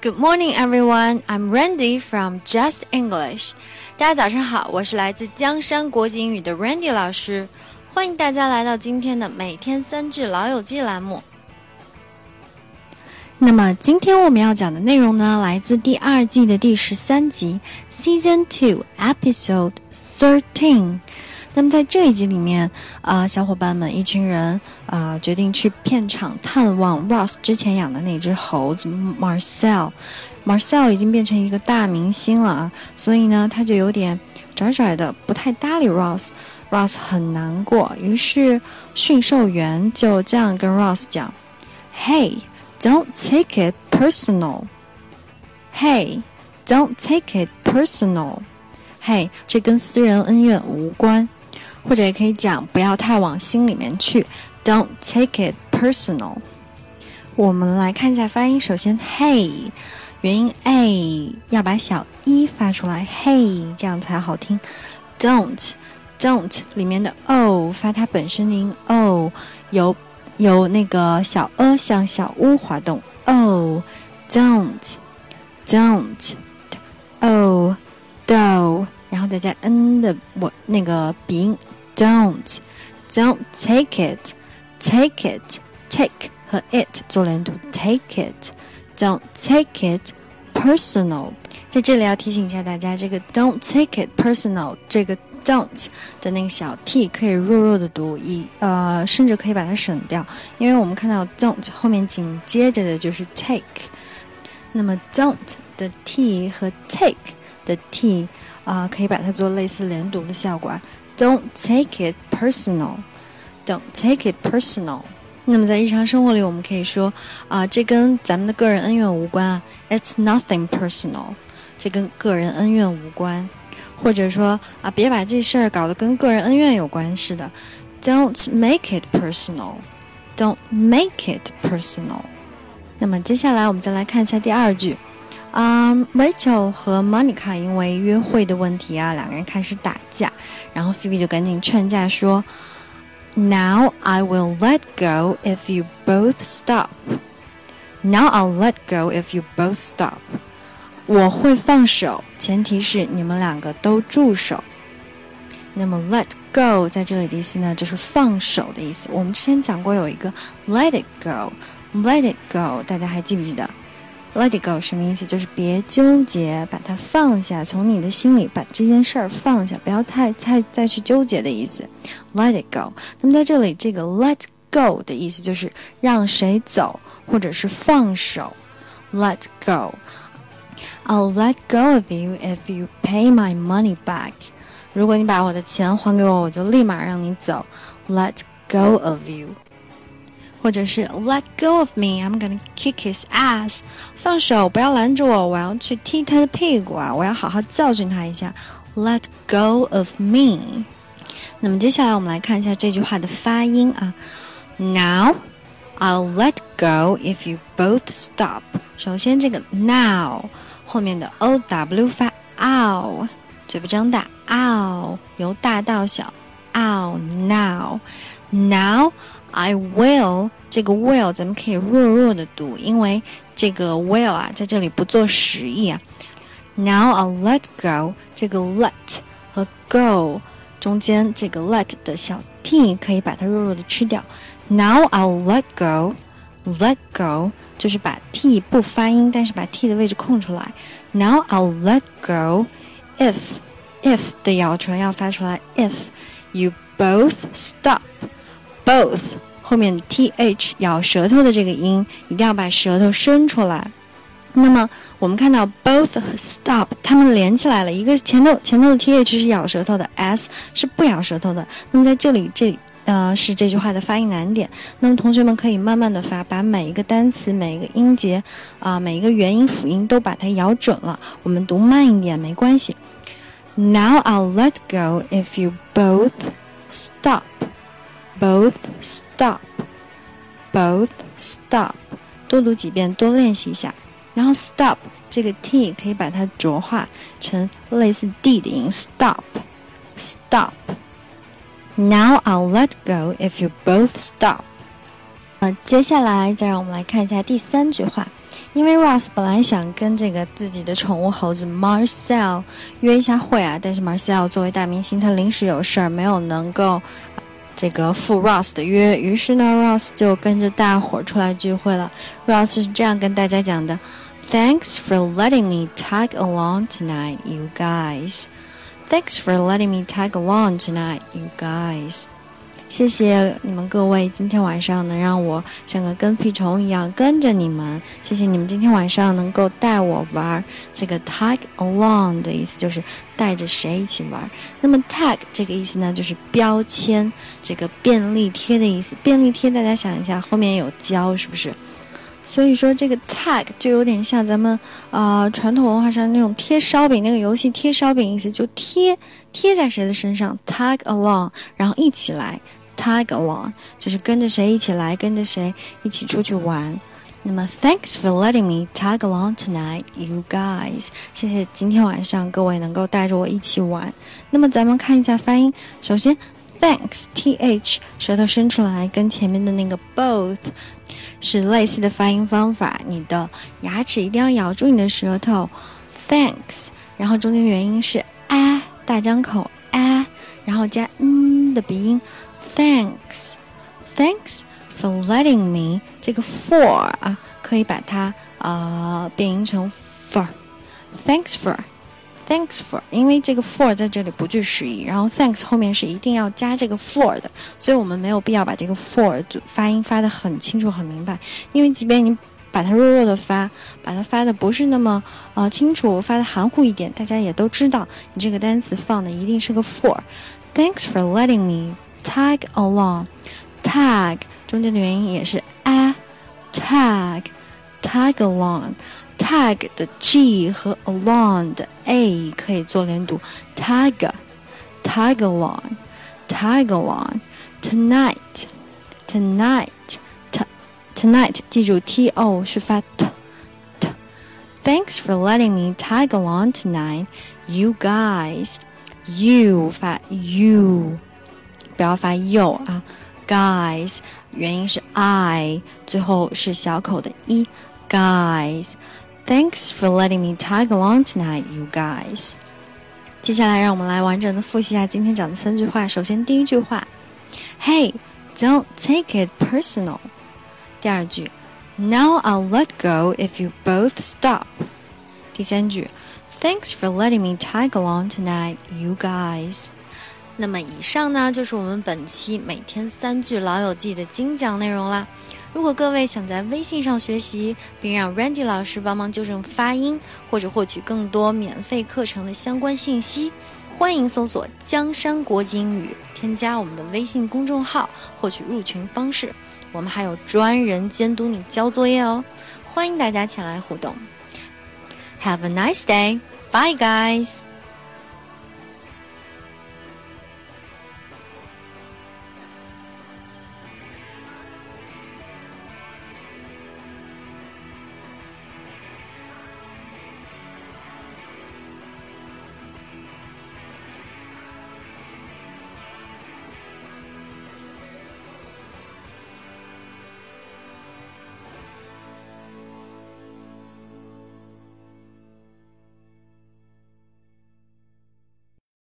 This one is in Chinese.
Good morning, everyone. I'm Randy from Just English. 大家早上好，我是来自江山国际英语的 Randy 老师，欢迎大家来到今天的每天三句老友记栏目。那么今天我们要讲的内容呢，来自第二季的第十三集，Season Two Episode Thirteen。那么在这一集里面，啊，小伙伴们一群人啊，决定去片场探望 Ross 之前养的那只猴子 Marcel。Marcel 已经变成一个大明星了啊，所以呢，他就有点拽拽的，不太搭理 Ross。Ross 很难过，于是驯兽员就这样跟 Ross 讲：“Hey, don't take it personal. Hey, don't take it personal. Hey，这跟私人恩怨无关。”或者也可以讲，不要太往心里面去，Don't take it personal。我们来看一下发音，首先，Hey，元音 a 要把小一发出来，Hey，这样才好听。Don't，Don't 里面的 o 发它本身的音 o，由由那个小 a 向小 u 滑动，O，Don't，Don't，O，Do，然后再加 n 的我那个鼻音。Don't, don't take it, take it, take 和 it 做连读，take it, don't take it personal。在这里要提醒一下大家，这个 don't take it personal 这个 don't 的那个小 t 可以弱弱的读，以呃甚至可以把它省掉，因为我们看到 don't 后面紧接着的就是 take，那么 don't 的 t 和 take 的 t 啊可以把它做类似连读的效果。Don't take it personal. Don't take it personal. 那么在日常生活里，我们可以说啊，这跟咱们的个人恩怨无关啊。It's nothing personal. 这跟个人恩怨无关。或者说啊，别把这事儿搞得跟个人恩怨有关似的。Don't make it personal. Don't make it personal. 那么接下来我们再来看一下第二句。啊，Rachel 和 Monica 因为约会的问题啊，两个人开始打架。然后 Phoebe 就赶紧劝架说：“Now I will let go if you both stop. Now I'll let go if you both stop. 我会放手，前提是你们两个都住手。那么 let go 在这里的意思呢，就是放手的意思。我们之前讲过有一个 let it go，let it go，大家还记不记得？Let it go 什么意思？就是别纠结，把它放下，从你的心里把这件事儿放下，不要太太再去纠结的意思。Let it go。那么在这里，这个 let go 的意思就是让谁走，或者是放手。Let go。I'll let go of you if you pay my money back。如果你把我的钱还给我，我就立马让你走。Let go of you。或者是 Let go of me, I'm gonna kick his ass。放手，不要拦着我，我要去踢他的屁股啊！我要好好教训他一下。Let go of me。那么接下来我们来看一下这句话的发音啊。Now I'll let go if you both stop。首先这个 now 后面的 o w 发 ow，嘴巴张大 ow，由大到小 ow now now。 I will 这个 will 咱们可以弱弱的读，因为这个 will 啊在这里不做实意啊。Now I'll let go 这个 let 和 go 中间这个 let 的小 t 可以把它弱弱的吃掉。Now I'll let go，let go 就是把 t 不发音，但是把 t 的位置空出来。Now I'll let go if if 的咬唇要发出来，if you both stop。 Both 后面 th 咬舌头的这个音，一定要把舌头伸出来。那么我们看到 both 和 stop 它们连起来了，一个前头前头的 th 是咬舌头的，s 是不咬舌头的。那么在这里，这里呃是这句话的发音难点。那么同学们可以慢慢的发，把每一个单词、每一个音节啊、每一个元音、辅音都把它咬准了。我们读慢一点没关系。Now I'll let go if you both stop. Both stop, both stop，多读几遍，多练习一下。然后 stop 这个 t 可以把它浊化成类似 d 的音，stop, stop. Now I'll let go if you both stop. 呃，接下来再让我们来看一下第三句话。因为 Ross 本来想跟这个自己的宠物猴子 Marcel 约一下会啊，但是 Marcel 作为大明星，他临时有事儿，没有能够这个赴 Ross 的约。于是呢，Ross 就跟着大伙儿出来聚会了。Ross 是这样跟大家讲的：“Thanks for letting me tag along tonight, you guys. Thanks for letting me tag along tonight, you guys.” 谢谢你们各位，今天晚上能让我像个跟屁虫一样跟着你们。谢谢你们今天晚上能够带我玩。这个 tag along 的意思就是带着谁一起玩。那么 tag 这个意思呢，就是标签，这个便利贴的意思。便利贴大家想一下，后面有胶，是不是？所以说这个 tag 就有点像咱们啊传统文化上那种贴烧饼那个游戏贴烧饼意思，就贴贴在谁的身上，tag along，然后一起来。Tag along 就是跟着谁一起来，跟着谁一起出去玩。那么，Thanks for letting me tag along tonight, you guys。谢谢今天晚上各位能够带着我一起玩。那么，咱们看一下发音。首先，Thanks，th，舌头伸出来，跟前面的那个 both 是类似的发音方法。你的牙齿一定要咬住你的舌头。Thanks，然后中间元音是啊，大张口啊，然后加嗯的鼻音。Thanks, thanks for letting me。这个 for 啊，可以把它啊变音成 for。Thanks for, thanks for，因为这个 for 在这里不具实义，然后 thanks 后面是一定要加这个 for 的，所以我们没有必要把这个 for 发音发的很清楚很明白，因为即便你把它弱弱的发，把它发的不是那么啊清楚，发的含糊一点，大家也都知道，你这个单词放的一定是个 for。Thanks for letting me。tag along，tag 中间的元音也是 a，tag，tag along，tag 的 g 和 along 的 a 可以做连读，tag，tag along，tag along，tonight，tonight，t，tonight，记住 t o 是发 t。Thanks for letting me tag along tonight, you guys. You 发 you。 不要发 you 啊，guys，元音是 i，最后是小口的 e。Guys，thanks for letting me tag along tonight, you guys。接下来，让我们来完整的复习一下今天讲的三句话。首先，第一句话，Hey, don't take it personal。第二句，Now I'll let go if you both stop。第三句，Thanks for letting me tag along tonight, you guys。 那么以上呢，就是我们本期每天三句老友记的精讲内容啦。如果各位想在微信上学习，并让 Randy 老师帮忙纠正发音，或者获取更多免费课程的相关信息，欢迎搜索“江山国际英语”，添加我们的微信公众号，获取入群方式。我们还有专人监督你交作业哦，欢迎大家前来互动。Have a nice day, bye guys.